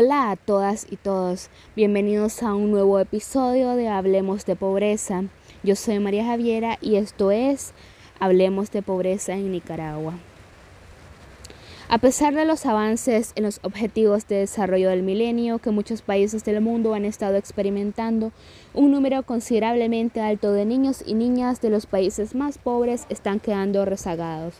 Hola a todas y todos, bienvenidos a un nuevo episodio de Hablemos de Pobreza. Yo soy María Javiera y esto es Hablemos de Pobreza en Nicaragua. A pesar de los avances en los objetivos de desarrollo del milenio que muchos países del mundo han estado experimentando, un número considerablemente alto de niños y niñas de los países más pobres están quedando rezagados.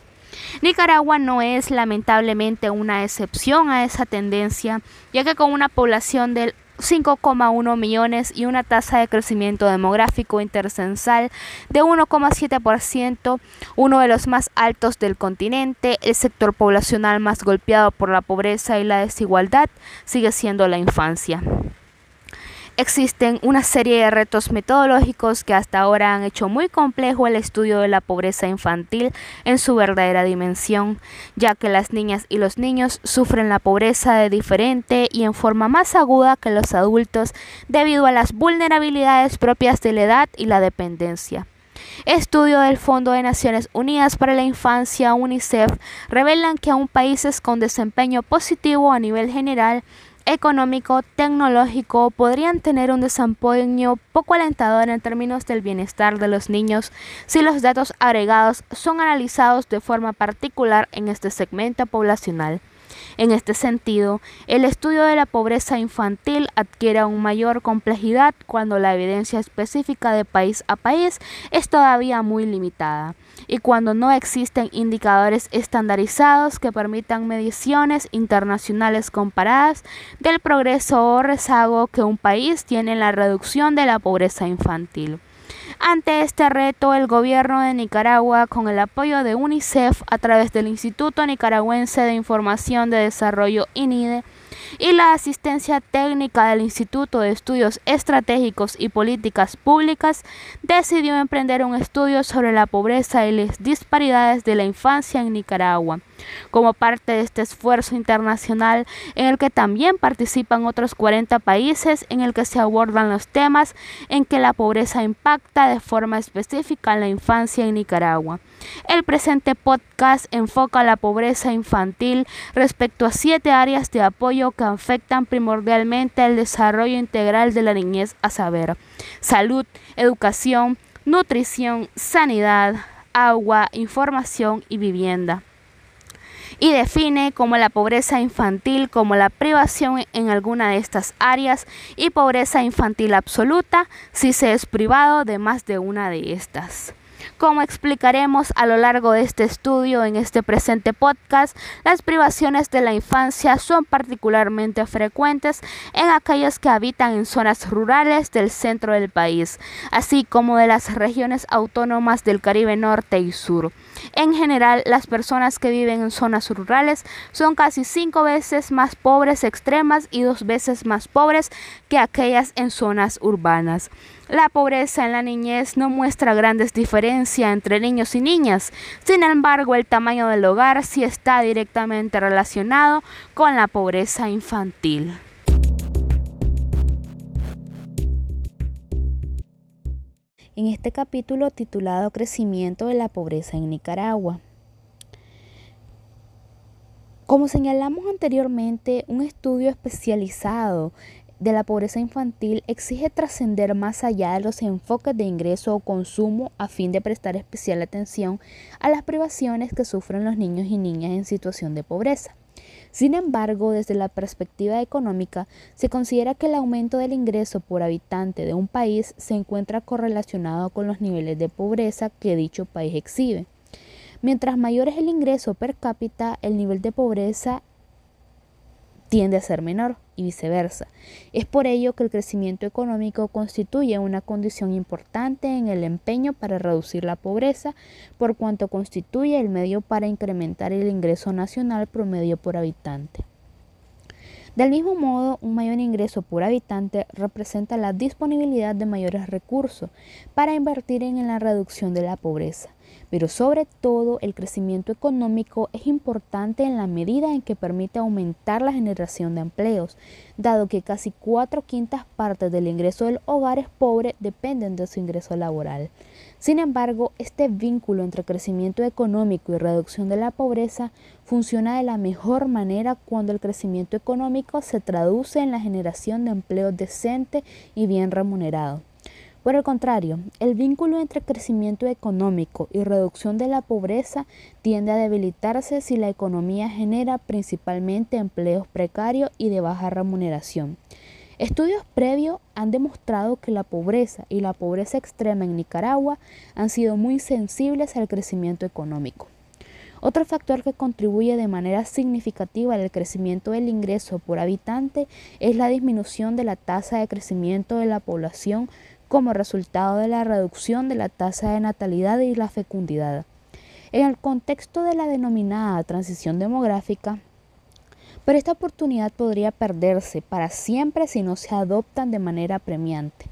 Nicaragua no es lamentablemente una excepción a esa tendencia, ya que con una población del 5,1 millones y una tasa de crecimiento demográfico intercensal de 1,7%, uno de los más altos del continente, el sector poblacional más golpeado por la pobreza y la desigualdad sigue siendo la infancia. Existen una serie de retos metodológicos que hasta ahora han hecho muy complejo el estudio de la pobreza infantil en su verdadera dimensión, ya que las niñas y los niños sufren la pobreza de diferente y en forma más aguda que los adultos debido a las vulnerabilidades propias de la edad y la dependencia. Estudio del Fondo de Naciones Unidas para la Infancia, UNICEF, revelan que aún países con desempeño positivo a nivel general económico, tecnológico podrían tener un desempeño poco alentador en términos del bienestar de los niños si los datos agregados son analizados de forma particular en este segmento poblacional. En este sentido, el estudio de la pobreza infantil adquiere aún mayor complejidad cuando la evidencia específica de país a país es todavía muy limitada y cuando no existen indicadores estandarizados que permitan mediciones internacionales comparadas del progreso o rezago que un país tiene en la reducción de la pobreza infantil. Ante este reto, el gobierno de Nicaragua, con el apoyo de UNICEF a través del Instituto Nicaragüense de Información de Desarrollo INIDE, y la asistencia técnica del Instituto de Estudios Estratégicos y Políticas Públicas, decidió emprender un estudio sobre la pobreza y las disparidades de la infancia en Nicaragua, como parte de este esfuerzo internacional en el que también participan otros 40 países en el que se abordan los temas en que la pobreza impacta de forma específica en la infancia en Nicaragua. El presente podcast enfoca la pobreza infantil respecto a siete áreas de apoyo que afectan primordialmente el desarrollo integral de la niñez, a saber, salud, educación, nutrición, sanidad, agua, información y vivienda y define como la pobreza infantil como la privación en alguna de estas áreas y pobreza infantil absoluta si se es privado de más de una de estas. Como explicaremos a lo largo de este estudio en este presente podcast, las privaciones de la infancia son particularmente frecuentes en aquellos que habitan en zonas rurales del centro del país, así como de las regiones autónomas del Caribe Norte y Sur. En general, las personas que viven en zonas rurales son casi cinco veces más pobres extremas y dos veces más pobres que aquellas en zonas urbanas. La pobreza en la niñez no muestra grandes diferencias entre niños y niñas, sin embargo el tamaño del hogar sí está directamente relacionado con la pobreza infantil. En este capítulo titulado Crecimiento de la pobreza en Nicaragua. Como señalamos anteriormente, un estudio especializado de la pobreza infantil exige trascender más allá de los enfoques de ingreso o consumo a fin de prestar especial atención a las privaciones que sufren los niños y niñas en situación de pobreza. Sin embargo, desde la perspectiva económica, se considera que el aumento del ingreso por habitante de un país se encuentra correlacionado con los niveles de pobreza que dicho país exhibe. Mientras mayor es el ingreso per cápita, el nivel de pobreza tiende a ser menor y viceversa. Es por ello que el crecimiento económico constituye una condición importante en el empeño para reducir la pobreza, por cuanto constituye el medio para incrementar el ingreso nacional promedio por habitante. Del mismo modo, un mayor ingreso por habitante representa la disponibilidad de mayores recursos para invertir en la reducción de la pobreza, pero sobre todo el crecimiento económico es importante en la medida en que permite aumentar la generación de empleos, dado que casi cuatro quintas partes del ingreso del hogar es pobre dependen de su ingreso laboral. Sin embargo, este vínculo entre crecimiento económico y reducción de la pobreza funciona de la mejor manera cuando el crecimiento económico se traduce en la generación de empleo decente y bien remunerado. Por el contrario, el vínculo entre crecimiento económico y reducción de la pobreza tiende a debilitarse si la economía genera principalmente empleos precarios y de baja remuneración. Estudios previos han demostrado que la pobreza y la pobreza extrema en Nicaragua han sido muy sensibles al crecimiento económico. Otro factor que contribuye de manera significativa al crecimiento del ingreso por habitante es la disminución de la tasa de crecimiento de la población como resultado de la reducción de la tasa de natalidad y la fecundidad. En el contexto de la denominada transición demográfica, pero esta oportunidad podría perderse para siempre si no se adoptan de manera premiante.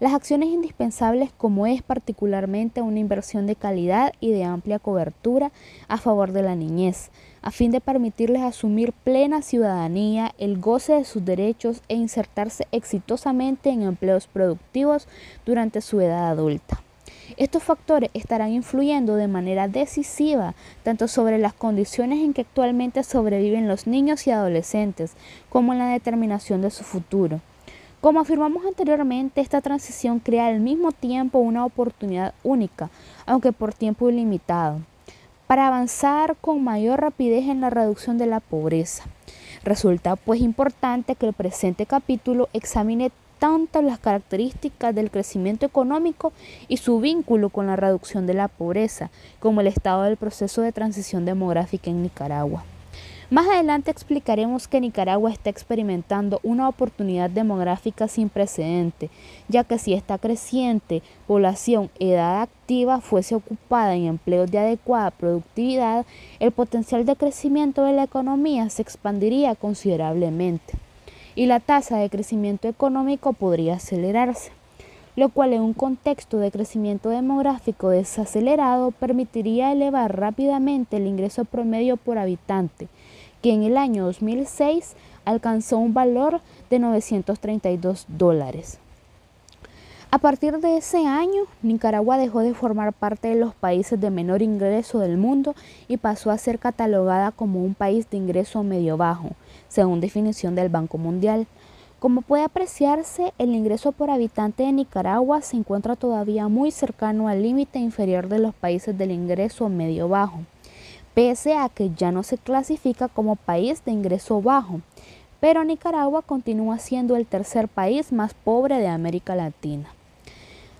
Las acciones indispensables como es particularmente una inversión de calidad y de amplia cobertura a favor de la niñez, a fin de permitirles asumir plena ciudadanía, el goce de sus derechos e insertarse exitosamente en empleos productivos durante su edad adulta. Estos factores estarán influyendo de manera decisiva tanto sobre las condiciones en que actualmente sobreviven los niños y adolescentes como en la determinación de su futuro. Como afirmamos anteriormente, esta transición crea al mismo tiempo una oportunidad única, aunque por tiempo ilimitado para avanzar con mayor rapidez en la reducción de la pobreza. Resulta pues importante que el presente capítulo examine tanto las características del crecimiento económico y su vínculo con la reducción de la pobreza, como el estado del proceso de transición demográfica en Nicaragua. Más adelante explicaremos que Nicaragua está experimentando una oportunidad demográfica sin precedente, ya que si esta creciente población edad activa fuese ocupada en empleos de adecuada productividad, el potencial de crecimiento de la economía se expandiría considerablemente y la tasa de crecimiento económico podría acelerarse lo cual en un contexto de crecimiento demográfico desacelerado permitiría elevar rápidamente el ingreso promedio por habitante, que en el año 2006 alcanzó un valor de 932 dólares. A partir de ese año, Nicaragua dejó de formar parte de los países de menor ingreso del mundo y pasó a ser catalogada como un país de ingreso medio bajo, según definición del Banco Mundial. Como puede apreciarse, el ingreso por habitante de Nicaragua se encuentra todavía muy cercano al límite inferior de los países del ingreso medio bajo pese a que ya no se clasifica como país de ingreso bajo, pero Nicaragua continúa siendo el tercer país más pobre de América Latina.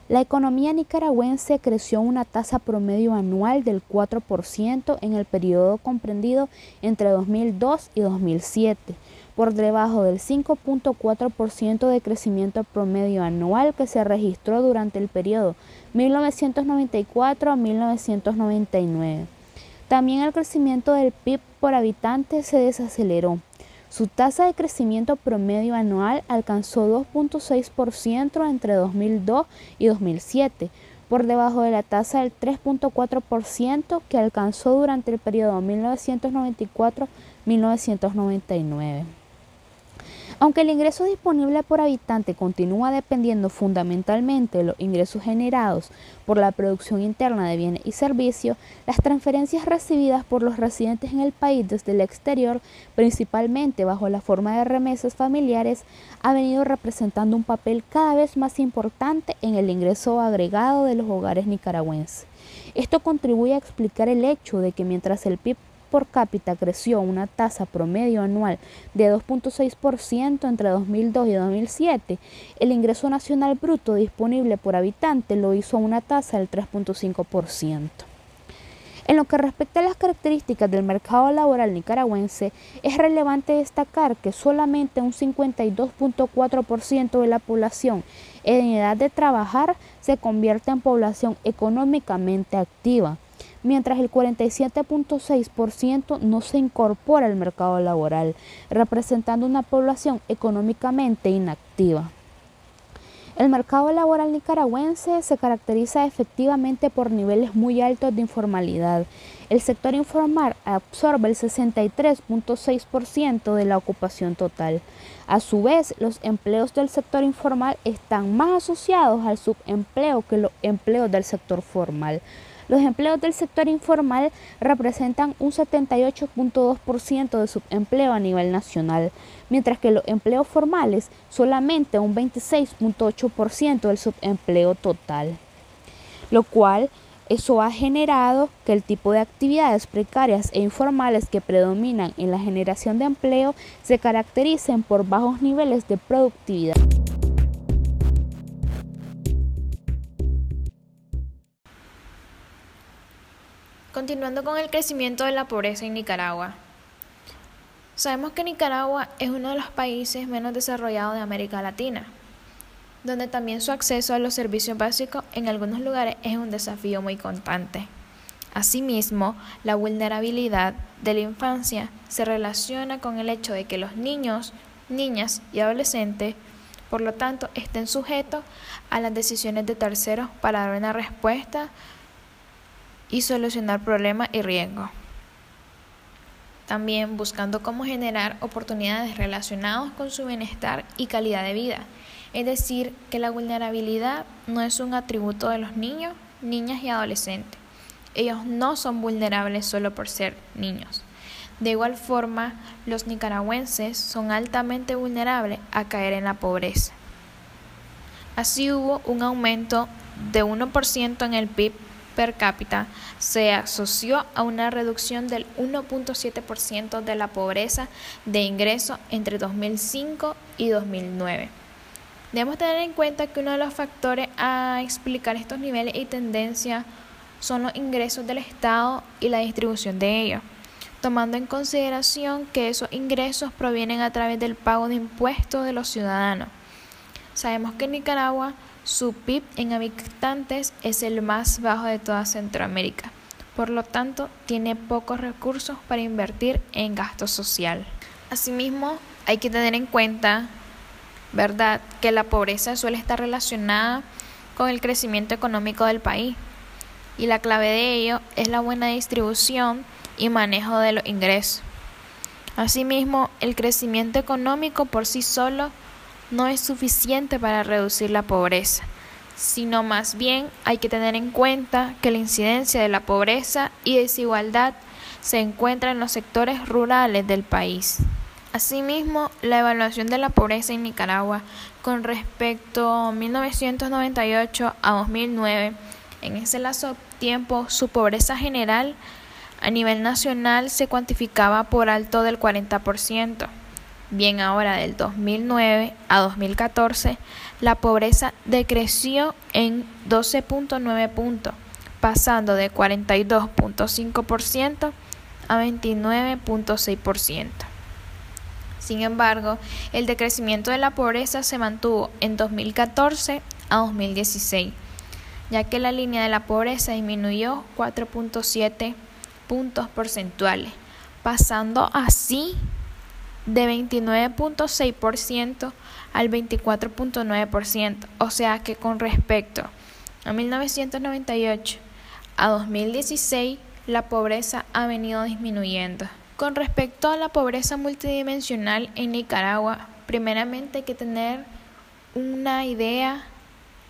La economía nicaragüense creció una tasa promedio anual del 4% en el periodo comprendido entre 2002 y 2007, por debajo del 5.4% de crecimiento promedio anual que se registró durante el periodo 1994 a 1999. También el crecimiento del PIB por habitante se desaceleró. Su tasa de crecimiento promedio anual alcanzó 2.6% entre 2002 y 2007, por debajo de la tasa del 3.4% que alcanzó durante el periodo 1994-1999. Aunque el ingreso disponible por habitante continúa dependiendo fundamentalmente de los ingresos generados por la producción interna de bienes y servicios, las transferencias recibidas por los residentes en el país desde el exterior, principalmente bajo la forma de remesas familiares, ha venido representando un papel cada vez más importante en el ingreso agregado de los hogares nicaragüenses. Esto contribuye a explicar el hecho de que mientras el PIB por cápita creció una tasa promedio anual de 2.6% entre 2002 y 2007, el ingreso nacional bruto disponible por habitante lo hizo a una tasa del 3.5%. En lo que respecta a las características del mercado laboral nicaragüense, es relevante destacar que solamente un 52.4% de la población en edad de trabajar se convierte en población económicamente activa, mientras el 47.6% no se incorpora al mercado laboral, representando una población económicamente inactiva. El mercado laboral nicaragüense se caracteriza efectivamente por niveles muy altos de informalidad. El sector informal absorbe el 63.6% de la ocupación total. A su vez, los empleos del sector informal están más asociados al subempleo que los empleos del sector formal. Los empleos del sector informal representan un 78.2% de subempleo a nivel nacional, mientras que los empleos formales solamente un 26.8% del subempleo total, lo cual eso ha generado que el tipo de actividades precarias e informales que predominan en la generación de empleo se caractericen por bajos niveles de productividad. Continuando con el crecimiento de la pobreza en Nicaragua. Sabemos que Nicaragua es uno de los países menos desarrollados de América Latina, donde también su acceso a los servicios básicos en algunos lugares es un desafío muy constante. Asimismo, la vulnerabilidad de la infancia se relaciona con el hecho de que los niños, niñas y adolescentes, por lo tanto, estén sujetos a las decisiones de terceros para dar una respuesta y solucionar problemas y riesgos. También buscando cómo generar oportunidades relacionadas con su bienestar y calidad de vida. Es decir, que la vulnerabilidad no es un atributo de los niños, niñas y adolescentes. Ellos no son vulnerables solo por ser niños. De igual forma, los nicaragüenses son altamente vulnerables a caer en la pobreza. Así hubo un aumento de 1% en el PIB per cápita se asoció a una reducción del 1.7% de la pobreza de ingreso entre 2005 y 2009. Debemos tener en cuenta que uno de los factores a explicar estos niveles y tendencias son los ingresos del Estado y la distribución de ellos, tomando en consideración que esos ingresos provienen a través del pago de impuestos de los ciudadanos. Sabemos que en Nicaragua su PIB en habitantes es el más bajo de toda Centroamérica. Por lo tanto, tiene pocos recursos para invertir en gasto social. Asimismo, hay que tener en cuenta, ¿verdad?, que la pobreza suele estar relacionada con el crecimiento económico del país. Y la clave de ello es la buena distribución y manejo de los ingresos. Asimismo, el crecimiento económico por sí solo no es suficiente para reducir la pobreza, sino más bien hay que tener en cuenta que la incidencia de la pobreza y desigualdad se encuentra en los sectores rurales del país. Asimismo, la evaluación de la pobreza en Nicaragua con respecto a 1998 a 2009, en ese lazo tiempo su pobreza general a nivel nacional se cuantificaba por alto del 40%. Bien ahora del 2009 a 2014, la pobreza decreció en 12.9 puntos, pasando de 42.5% a 29.6%. Sin embargo, el decrecimiento de la pobreza se mantuvo en 2014 a 2016, ya que la línea de la pobreza disminuyó 4.7 puntos porcentuales, pasando así de 29.6% al 24.9%, o sea que con respecto a 1998 a 2016 la pobreza ha venido disminuyendo. Con respecto a la pobreza multidimensional en Nicaragua, primeramente hay que tener una idea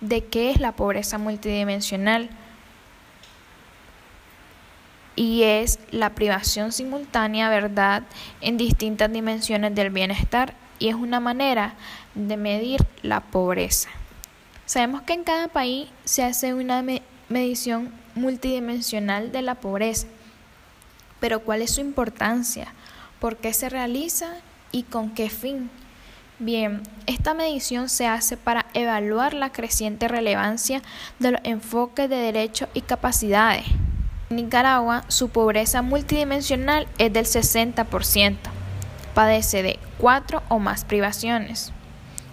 de qué es la pobreza multidimensional y es la privación simultánea, ¿verdad?, en distintas dimensiones del bienestar y es una manera de medir la pobreza. Sabemos que en cada país se hace una medición multidimensional de la pobreza, pero ¿cuál es su importancia? ¿Por qué se realiza y con qué fin? Bien, esta medición se hace para evaluar la creciente relevancia de los enfoques de derechos y capacidades Nicaragua, su pobreza multidimensional es del 60%. Padece de cuatro o más privaciones.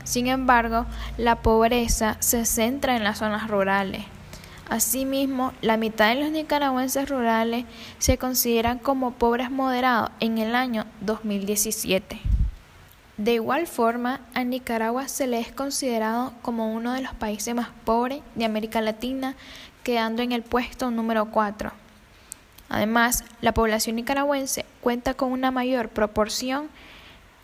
Sin embargo, la pobreza se centra en las zonas rurales. Asimismo, la mitad de los nicaragüenses rurales se consideran como pobres moderados en el año 2017. De igual forma, a Nicaragua se le es considerado como uno de los países más pobres de América Latina, quedando en el puesto número 4. Además, la población nicaragüense cuenta con una mayor proporción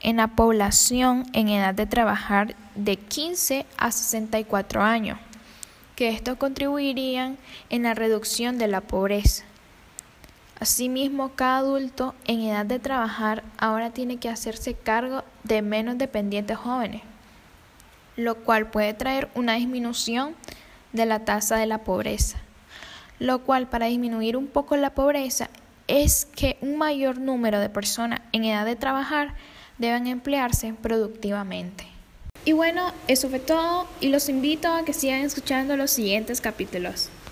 en la población en edad de trabajar de 15 a 64 años, que esto contribuirían en la reducción de la pobreza. Asimismo, cada adulto en edad de trabajar ahora tiene que hacerse cargo de menos dependientes jóvenes, lo cual puede traer una disminución de la tasa de la pobreza. Lo cual para disminuir un poco la pobreza es que un mayor número de personas en edad de trabajar deben emplearse productivamente. Y bueno, eso fue todo y los invito a que sigan escuchando los siguientes capítulos.